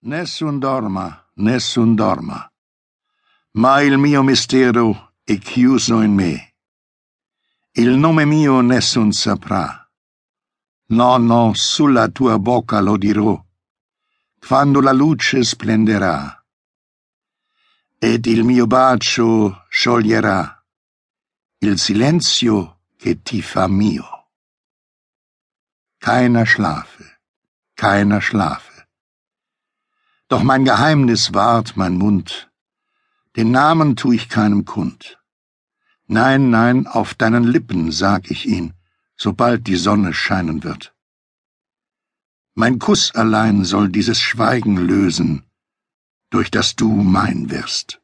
Nessun dorma, nessun dorma. Ma il mio mistero è chiuso in me. Il nome mio nessun saprà. No, no, sulla tua bocca lo dirò, quando la luce splenderà. Ed il mio bacio scioglierà il silenzio che ti fa mio. Keiner schlafe, keiner schlafe. Doch mein Geheimnis wahrt mein Mund, den Namen tu ich keinem kund. Nein, nein, auf deinen Lippen sag ich ihn, sobald die Sonne scheinen wird. Mein Kuss allein soll dieses Schweigen lösen, durch das du mein wirst.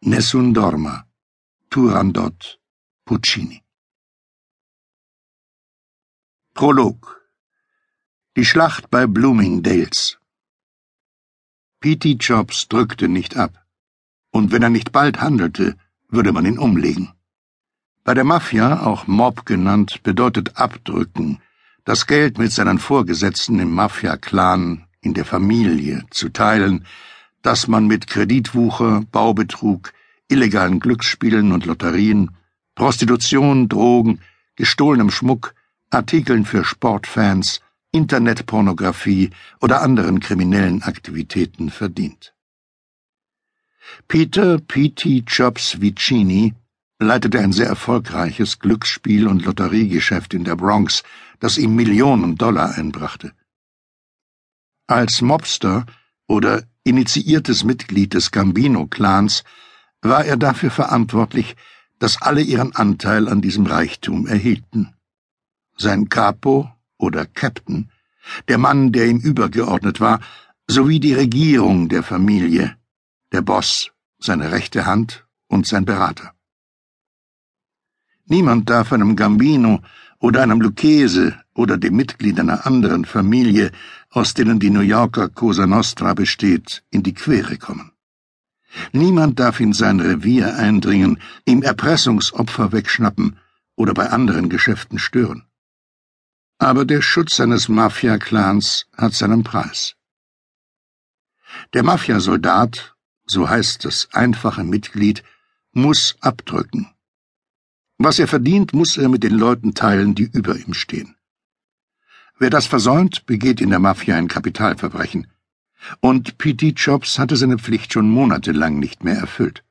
Nessun dorma, Turandot, Puccini. Prolog Die Schlacht bei Bloomingdales P.T. Jobs drückte nicht ab, und wenn er nicht bald handelte, würde man ihn umlegen. Bei der Mafia, auch Mob genannt, bedeutet abdrücken, das Geld mit seinen Vorgesetzten im Mafia-Clan, in der Familie zu teilen, das man mit Kreditwucher, Baubetrug, illegalen Glücksspielen und Lotterien, Prostitution, Drogen, gestohlenem Schmuck, Artikeln für Sportfans, Internetpornografie oder anderen kriminellen Aktivitäten verdient. Peter P.T. Jobs Vicini leitete ein sehr erfolgreiches Glücksspiel- und Lotteriegeschäft in der Bronx, das ihm Millionen Dollar einbrachte. Als Mobster oder initiiertes Mitglied des Gambino-Clans war er dafür verantwortlich, dass alle ihren Anteil an diesem Reichtum erhielten. Sein Capo oder Captain, der Mann, der ihm übergeordnet war, sowie die Regierung der Familie, der Boss, seine rechte Hand und sein Berater. Niemand darf einem Gambino oder einem Lucchese oder dem Mitglied einer anderen Familie, aus denen die New Yorker Cosa Nostra besteht, in die Quere kommen. Niemand darf in sein Revier eindringen, ihm Erpressungsopfer wegschnappen oder bei anderen Geschäften stören. Aber der Schutz seines Mafia-Clans hat seinen Preis. Der Mafiasoldat, so heißt das einfache Mitglied, muss abdrücken. Was er verdient, muss er mit den Leuten teilen, die über ihm stehen. Wer das versäumt, begeht in der Mafia ein Kapitalverbrechen. Und P.T. Jobs hatte seine Pflicht schon monatelang nicht mehr erfüllt.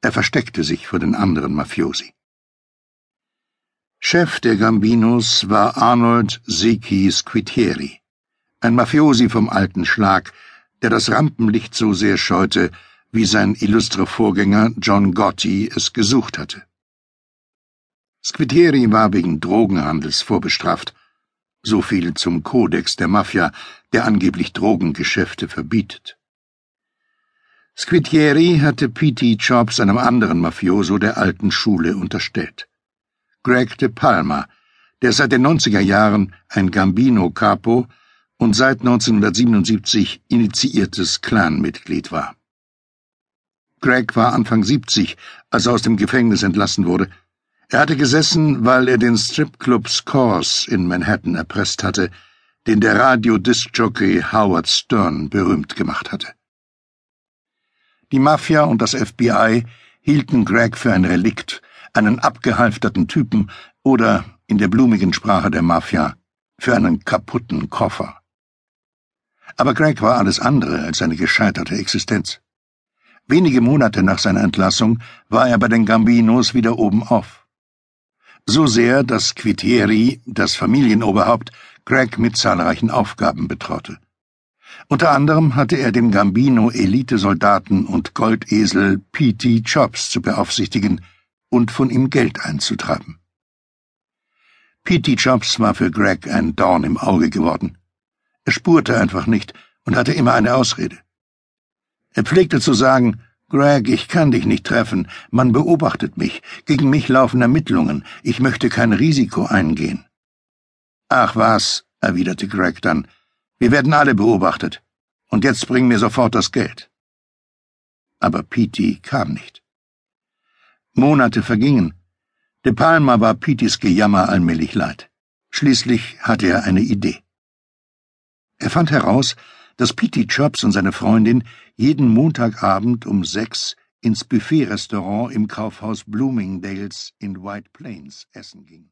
Er versteckte sich vor den anderen Mafiosi. Chef der Gambinos war Arnold Zeki Squitieri, ein Mafiosi vom alten Schlag, der das Rampenlicht so sehr scheute, wie sein illustrer Vorgänger John Gotti es gesucht hatte. Squitieri war wegen Drogenhandels vorbestraft, so viel zum Kodex der Mafia, der angeblich Drogengeschäfte verbietet. Squitieri hatte P.T. Jobs einem anderen Mafioso der alten Schule unterstellt. Greg de Palma, der seit den 90er Jahren ein Gambino-Capo und seit 1977 initiiertes Clanmitglied war. Greg war Anfang 70, als er aus dem Gefängnis entlassen wurde. Er hatte gesessen, weil er den Stripclub Scores in Manhattan erpresst hatte, den der Radio-Disc-Jockey Howard Stern berühmt gemacht hatte. Die Mafia und das FBI hielten Greg für ein Relikt, einen abgehalfterten Typen oder, in der blumigen Sprache der Mafia, für einen kaputten Koffer. Aber Greg war alles andere als eine gescheiterte Existenz. Wenige Monate nach seiner Entlassung war er bei den Gambinos wieder oben auf. So sehr, dass Quitieri, das Familienoberhaupt, Greg mit zahlreichen Aufgaben betraute. Unter anderem hatte er den Gambino-Elitesoldaten und Goldesel P.T. Chops zu beaufsichtigen, und von ihm Geld einzutreiben. P.T. Jobs war für Greg ein Dorn im Auge geworden. Er spurte einfach nicht und hatte immer eine Ausrede. Er pflegte zu sagen, Greg, ich kann dich nicht treffen, man beobachtet mich, gegen mich laufen Ermittlungen, ich möchte kein Risiko eingehen. Ach was, erwiderte Greg dann, wir werden alle beobachtet, und jetzt bring mir sofort das Geld. Aber Petey kam nicht. Monate vergingen. De Palma war Pitis Gejammer allmählich leid. Schließlich hatte er eine Idee. Er fand heraus, dass Petey Chops und seine Freundin jeden Montagabend um sechs ins Buffet-Restaurant im Kaufhaus Bloomingdales in White Plains essen ging.